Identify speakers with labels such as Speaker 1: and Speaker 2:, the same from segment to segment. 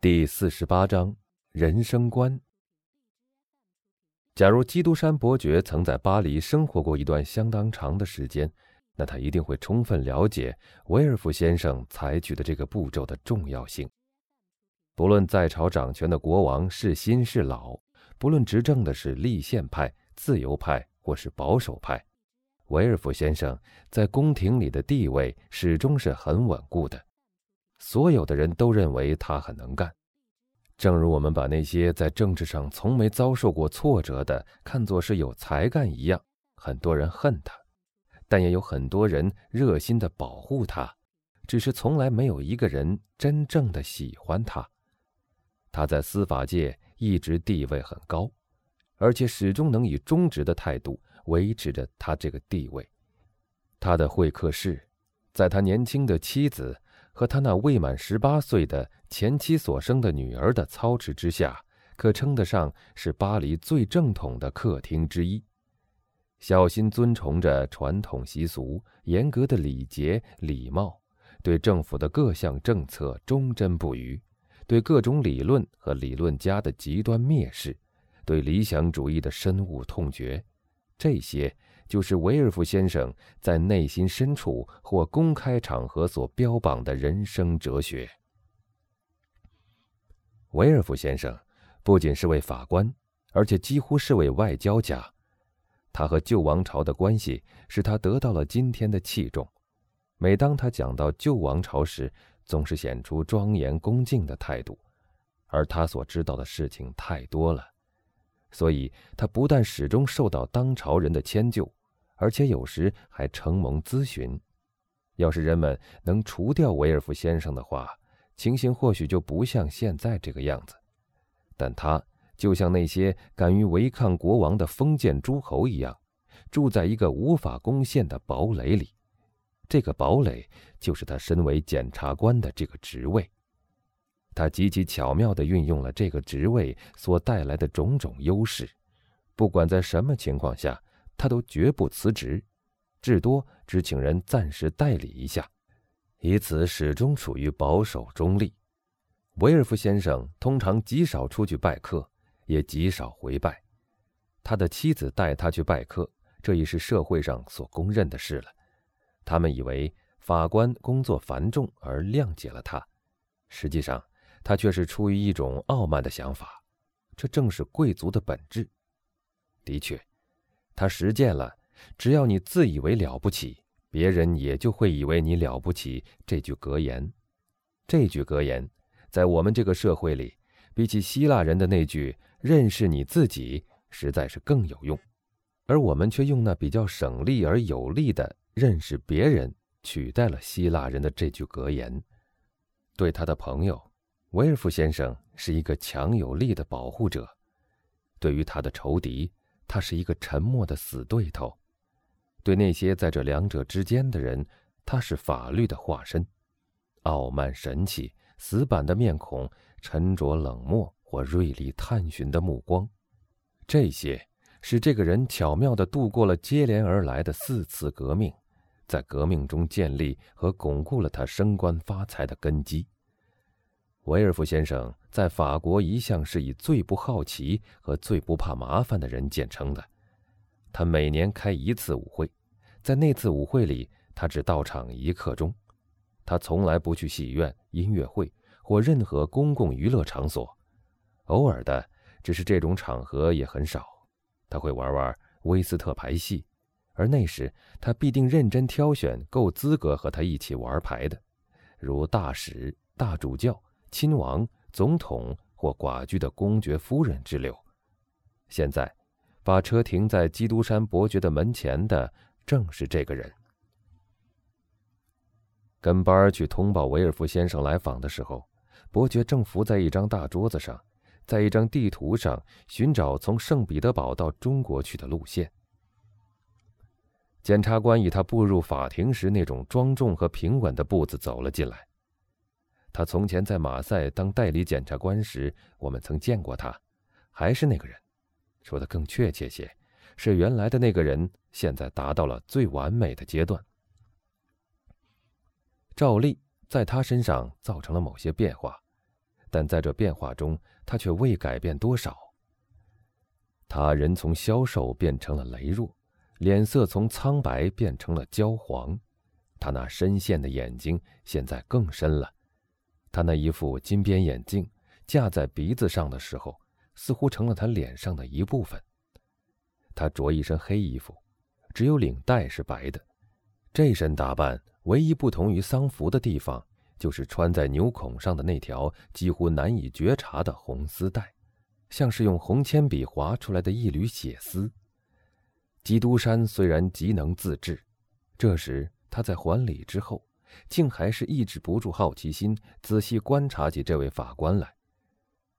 Speaker 1: 第四十八章人生观。假如基督山伯爵曾在巴黎生活过一段相当长的时间，那他一定会充分了解维尔夫先生采取的这个步骤的重要性。不论在朝掌权的国王是新是老，不论执政的是立宪派、自由派或是保守派，维尔夫先生在宫廷里的地位始终是很稳固的。所有的人都认为他很能干，正如我们把那些在政治上从没遭受过挫折的看作是有才干一样。很多人恨他，但也有很多人热心的保护他，只是从来没有一个人真正的喜欢他。他在司法界一直地位很高，而且始终能以忠直的态度维持着他这个地位。他的会客室，在他年轻的妻子。和他那未满十八岁的前妻所生的女儿的操持之下，可称得上是巴黎最正统的客厅之一。小心遵从着传统习俗、严格的礼节礼貌，对政府的各项政策忠贞不渝，对各种理论和理论家的极端蔑视，对理想主义的深恶痛绝，这些。就是维尔夫先生在内心深处或公开场合所标榜的人生哲学。维尔夫先生不仅是位法官，而且几乎是位外交家。他和旧王朝的关系使他得到了今天的器重。每当他讲到旧王朝时，总是显出庄严恭敬的态度。而他所知道的事情太多了，所以他不但始终受到当朝人的迁就。而且有时还承蒙咨询。要是人们能除掉维尔夫先生的话，情形或许就不像现在这个样子。但他就像那些敢于违抗国王的封建诸侯一样，住在一个无法攻陷的堡垒里。这个堡垒就是他身为检察官的这个职位。他极其巧妙地运用了这个职位所带来的种种优势，不管在什么情况下。他都绝不辞职，至多只请人暂时代理一下，以此始终处于保守中立。维尔夫先生通常极少出去拜客，也极少回拜。他的妻子带他去拜客，这已是社会上所公认的事了。他们以为法官工作繁重而谅解了他，实际上他却是出于一种傲慢的想法。这正是贵族的本质。的确。他实践了“只要你自以为了不起，别人也就会以为你了不起”这句格言。这句格言，在我们这个社会里，比起希腊人的那句“认识你自己”实在是更有用。而我们却用那比较省力而有力的“认识别人”取代了希腊人的这句格言。对他的朋友，威尔夫先生是一个强有力的保护者；对于他的仇敌，他是一个沉默的死对头，对那些在这两者之间的人，他是法律的化身。傲慢神气、死板的面孔、沉着冷漠或锐利探寻的目光，这些使这个人巧妙地度过了接连而来的四次革命，在革命中建立和巩固了他升官发财的根基。维尔夫先生在法国一向是以最不好奇和最不怕麻烦的人见称的。他每年开一次舞会，在那次舞会里，他只到场一刻钟。他从来不去戏院、音乐会或任何公共娱乐场所，偶尔的，只是这种场合也很少。他会玩玩威斯特牌戏，而那时他必定认真挑选够资格和他一起玩牌的，如大使、大主教。亲王、总统或寡居的公爵夫人之流。现在，把车停在基督山伯爵的门前的正是这个人。跟班儿去通报维尔夫先生来访的时候，伯爵正伏在一张大桌子上，在一张地图上寻找从圣彼得堡到中国去的路线。检察官以他步入法庭时那种庄重和平稳的步子走了进来。他从前在马赛当代理检察官时，我们曾见过他，还是那个人。说的更确切些，是原来的那个人，现在达到了最完美的阶段。照例在他身上造成了某些变化，但在这变化中，他却未改变多少。他人从消瘦变成了羸弱，脸色从苍白变成了焦黄，他那深陷的眼睛现在更深了，他那一副金边眼镜架在鼻子上的时候，似乎成了他脸上的一部分。他着一身黑衣服，只有领带是白的。这身打扮唯一不同于丧服的地方，就是穿在纽孔上的那条几乎难以觉察的红丝带。像是用红铅笔划出来的一缕血丝。基督山虽然极能自制，这时他在还礼之后，竟还是抑制不住好奇心，仔细观察起这位法官来。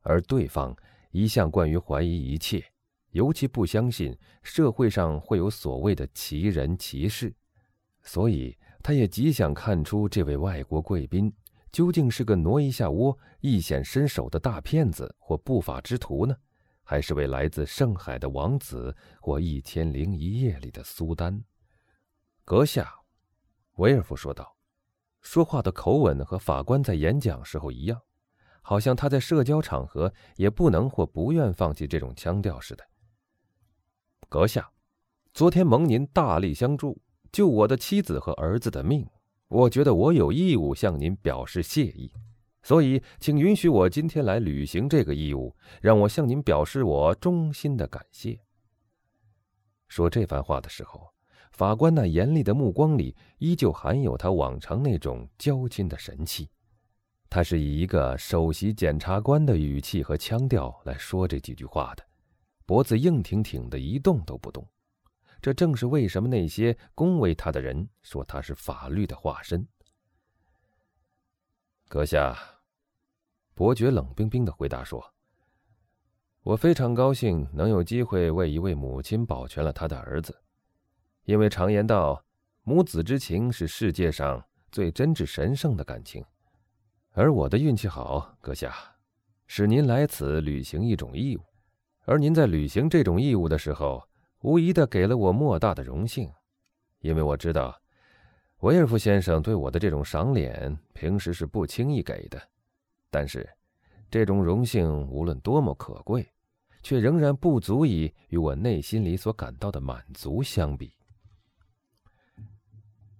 Speaker 1: 而对方一向惯于怀疑一切，尤其不相信社会上会有所谓的奇人奇事，所以他也极想看出这位外国贵宾。究竟是个挪一下窝、一显身手的大骗子或不法之徒呢，还是位来自圣海的王子或《一千零一夜》里的苏丹？阁下，维尔夫说道，说话的口吻和法官在演讲时候一样，好像他在社交场合也不能或不愿放弃这种腔调似的。阁下，昨天蒙您大力相助，救我的妻子和儿子的命。我觉得我有义务向您表示谢意，所以请允许我今天来履行这个义务，让我向您表示我衷心的感谢。说这番话的时候，法官那严厉的目光里依旧含有他往常那种娇亲的神气，他是以一个首席检察官的语气和腔调来说这几句话的，脖子硬挺挺的，一动都不动。这正是为什么那些恭维他的人说他是法律的化身。阁下，伯爵冷冰冰的回答说：“我非常高兴能有机会为一位母亲保全了他的儿子，因为常言道，母子之情是世界上最真挚神圣的感情。而我的运气好，阁下，使您来此履行一种义务，而您在履行这种义务的时候。”无疑的给了我莫大的荣幸，因为我知道，维尔夫先生对我的这种赏脸平时是不轻易给的。但是，这种荣幸无论多么可贵，却仍然不足以与我内心里所感到的满足相比。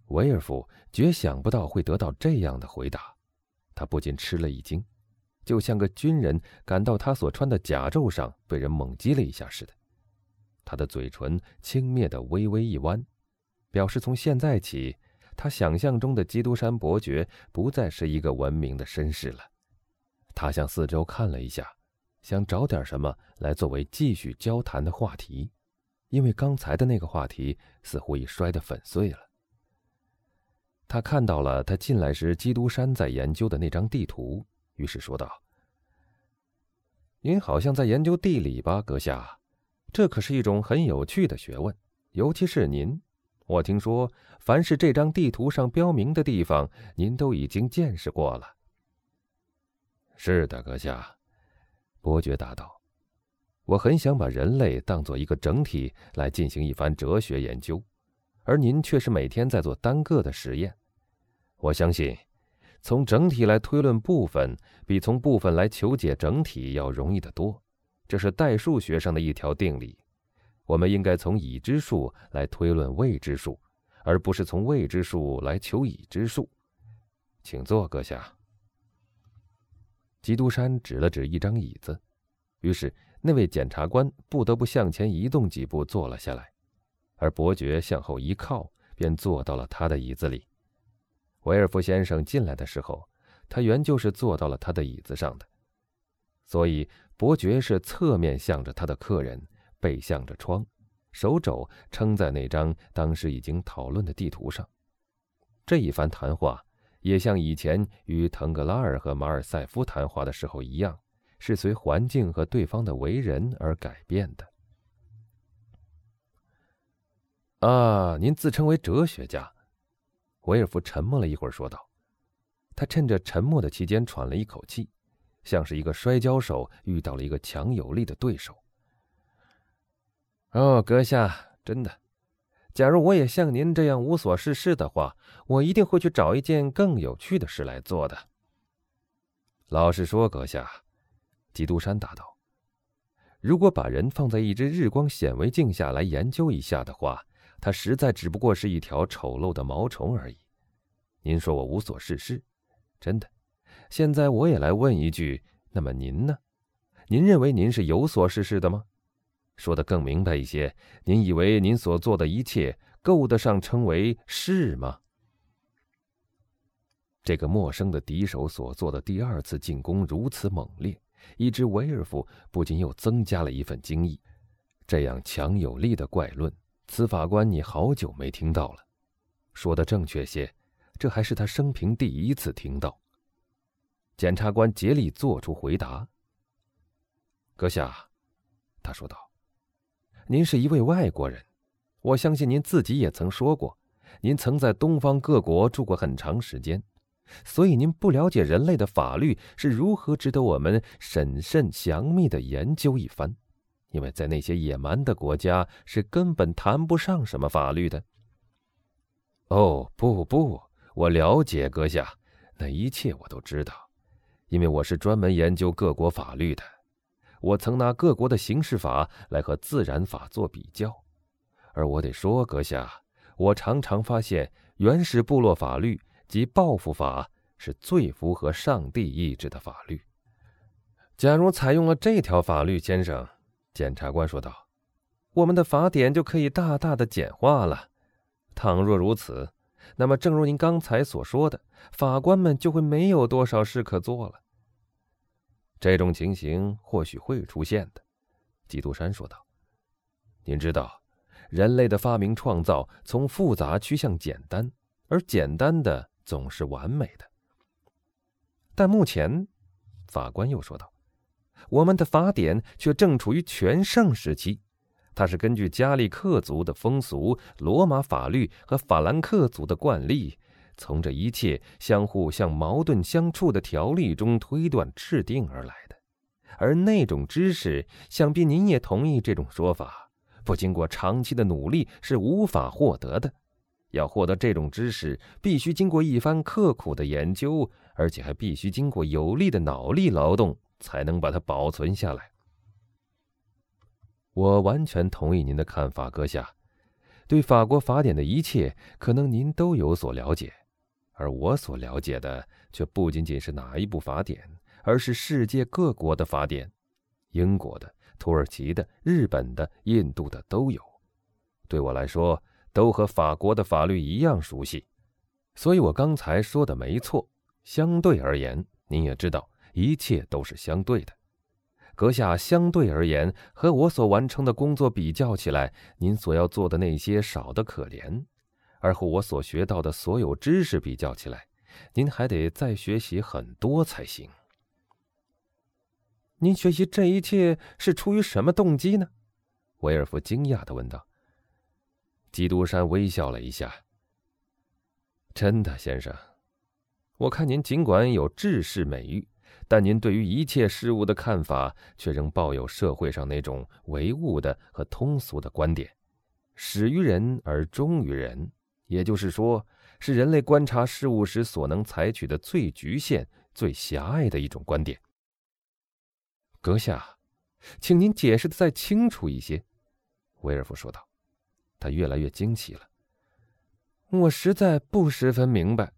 Speaker 1: 维尔夫绝想不到会得到这样的回答，他不禁吃了一惊，就像个军人感到他所穿的甲胄上被人猛击了一下似的。他的嘴唇轻蔑的微微一弯，表示从现在起，他想象中的基督山伯爵不再是一个文明的绅士了。他向四周看了一下，想找点什么来作为继续交谈的话题，因为刚才的那个话题似乎已摔得粉碎了。他看到了他进来时基督山在研究的那张地图，于是说道：“您好像在研究地理吧，阁下？”这可是一种很有趣的学问，尤其是您。我听说，凡是这张地图上标明的地方，您都已经见识过了。是的，阁下，伯爵答道。我很想把人类当做一个整体来进行一番哲学研究，而您却是每天在做单个的实验。我相信，从整体来推论部分，比从部分来求解整体要容易得多。这是代数学上的一条定理，我们应该从已知数来推论未知数，而不是从未知数来求已知数。请坐，阁下。基督山指了指一张椅子，于是那位检察官不得不向前移动几步坐了下来，而伯爵向后一靠，便坐到了他的椅子里。维尔夫先生进来的时候，他原就是坐到了他的椅子上的，所以。伯爵是侧面向着他的客人，背向着窗，手肘撑在那张当时已经讨论的地图上。这一番谈话也像以前与腾格拉尔和马尔塞夫谈话的时候一样，是随环境和对方的为人而改变的。啊，您自称为哲学家，维尔夫沉默了一会儿，说道：“他趁着沉默的期间喘了一口气。”像是一个摔跤手遇到了一个强有力的对手。哦，阁下，真的，假如我也像您这样无所事事的话，我一定会去找一件更有趣的事来做的。老实说，阁下，基督山答道：“如果把人放在一只日光显微镜下来研究一下的话，它实在只不过是一条丑陋的毛虫而已。您说我无所事事，真的。现在我也来问一句：那么您呢？您认为您是有所事事的吗？说的更明白一些，您以为您所做的一切够得上称为是吗？”这个陌生的敌手所做的第二次进攻如此猛烈，以致维尔夫不禁又增加了一份惊异。这样强有力的怪论，此法官你好久没听到了。说的正确些，这还是他生平第一次听到。检察官竭力做出回答：“阁下，他说道，您是一位外国人，我相信您自己也曾说过，您曾在东方各国住过很长时间。”所以您不了解人类的法律是如何值得我们审慎详密的研究一番，因为在那些野蛮的国家是根本谈不上什么法律的。哦，不不，我了解阁下，那一切我都知道，因为我是专门研究各国法律的，我曾拿各国的刑事法来和自然法做比较，而我得说，阁下，我常常发现原始部落法律。及报复法是最符合上帝意志的法律。假如采用了这条法律，先生，检察官说道，我们的法典就可以大大的简化了。倘若如此，那么正如您刚才所说的，法官们就会没有多少事可做了。这种情形或许会出现的，基督山说道。您知道，人类的发明创造从复杂趋向简单，而简单的。总是完美的，但目前，法官又说道：“我们的法典却正处于全盛时期。它是根据加利克族的风俗、罗马法律和法兰克族的惯例，从这一切相互相矛盾相处的条例中推断制定而来的。而那种知识，想必您也同意这种说法，不经过长期的努力是无法获得的。”要获得这种知识，必须经过一番刻苦的研究，而且还必须经过有力的脑力劳动，才能把它保存下来。我完全同意您的看法，阁下。对法国法典的一切，可能您都有所了解，而我所了解的却不仅仅是哪一部法典，而是世界各国的法典，英国的、土耳其的、日本的、印度的都有。对我来说。都和法国的法律一样熟悉，所以我刚才说的没错。相对而言，您也知道，一切都是相对的。阁下相对而言，和我所完成的工作比较起来，您所要做的那些少得可怜；而和我所学到的所有知识比较起来，您还得再学习很多才行。您学习这一切是出于什么动机呢？维尔夫惊讶地问道。基督山微笑了一下。真的，先生，我看您尽管有志士美誉，但您对于一切事物的看法却仍抱有社会上那种唯物的和通俗的观点，始于人而终于人，也就是说，是人类观察事物时所能采取的最局限、最狭隘的一种观点。阁下，请您解释的再清楚一些。”威尔夫说道。他越来越惊奇了。我实在不十分明白，